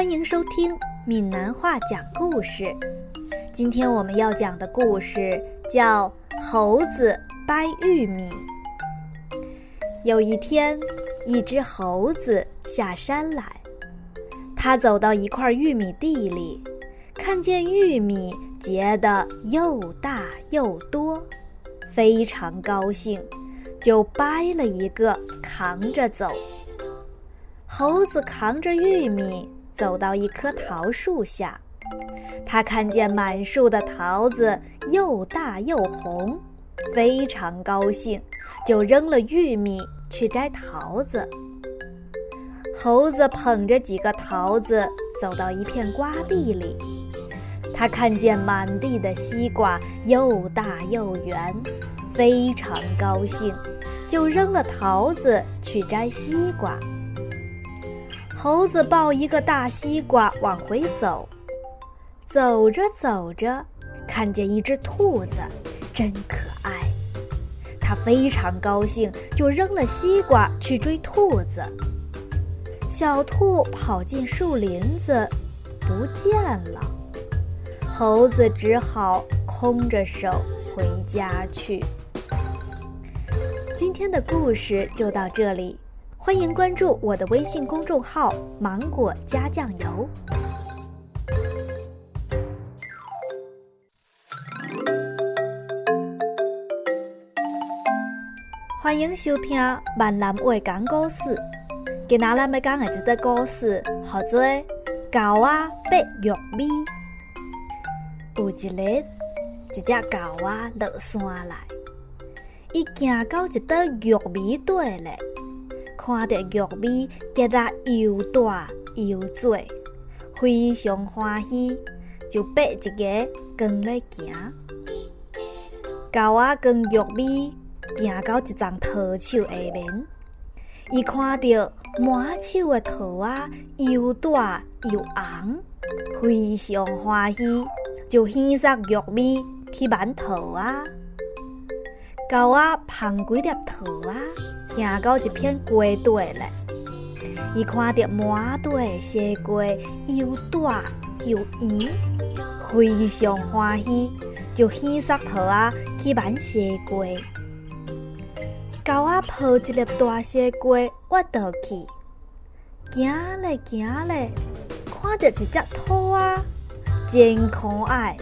欢迎收听闽南话讲故事。今天我们要讲的故事叫《猴子掰玉米》。有一天，一只猴子下山来，它走到一块玉米地里，看见玉米结得又大又多，非常高兴，就掰了一个扛着走。猴子扛着玉米走到一棵桃树下，他看见满树的桃子又大又红，非常高兴，就扔了玉米去摘桃子。猴子捧着几个桃子走到一片瓜地里，他看见满地的西瓜又大又圆，非常高兴，就扔了桃子去摘西瓜。猴子抱一个大西瓜往回走，走着走着，看见一只兔子，真可爱。他非常高兴，就扔了西瓜去追兔子。小兔跑进树林子，不见了。猴子只好空着手回家去。今天的故事就到这里。欢迎关注我的微信公众号“芒果加酱油”。欢迎收听闽南话讲故事。今仔咱要讲的这个故事叫做《狗仔拔玉米》。有一日，一只狗仔落山来，伊行到一块玉米地咧。看到玉米结得又大又多，非常欢喜，就拔一个扛来行。狗仔扛玉米行到一丛桃树下面，伊看到满树的桃仔又大又红，非常欢喜，就捡束玉米去挽桃仔。狗仔捧几粒桃仔。行到一片瓜地咧，伊看到满地的西瓜又大又圆，非常欢喜，就捡束桃仔去挽西瓜。狗仔抱一粒大西瓜挖倒去，行咧行咧，看到一只兔仔，真可爱，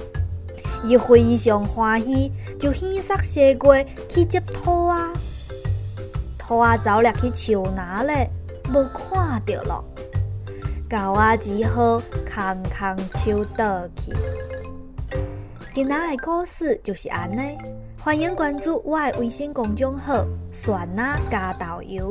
伊非常欢喜，就捡束西瓜去接兔仔。兔仔走入去树哪咧，无看到咯。狗仔只好空空手倒去。今仔的故事就是安尼，欢迎关注我的微信公众号“酸奶加豆油”。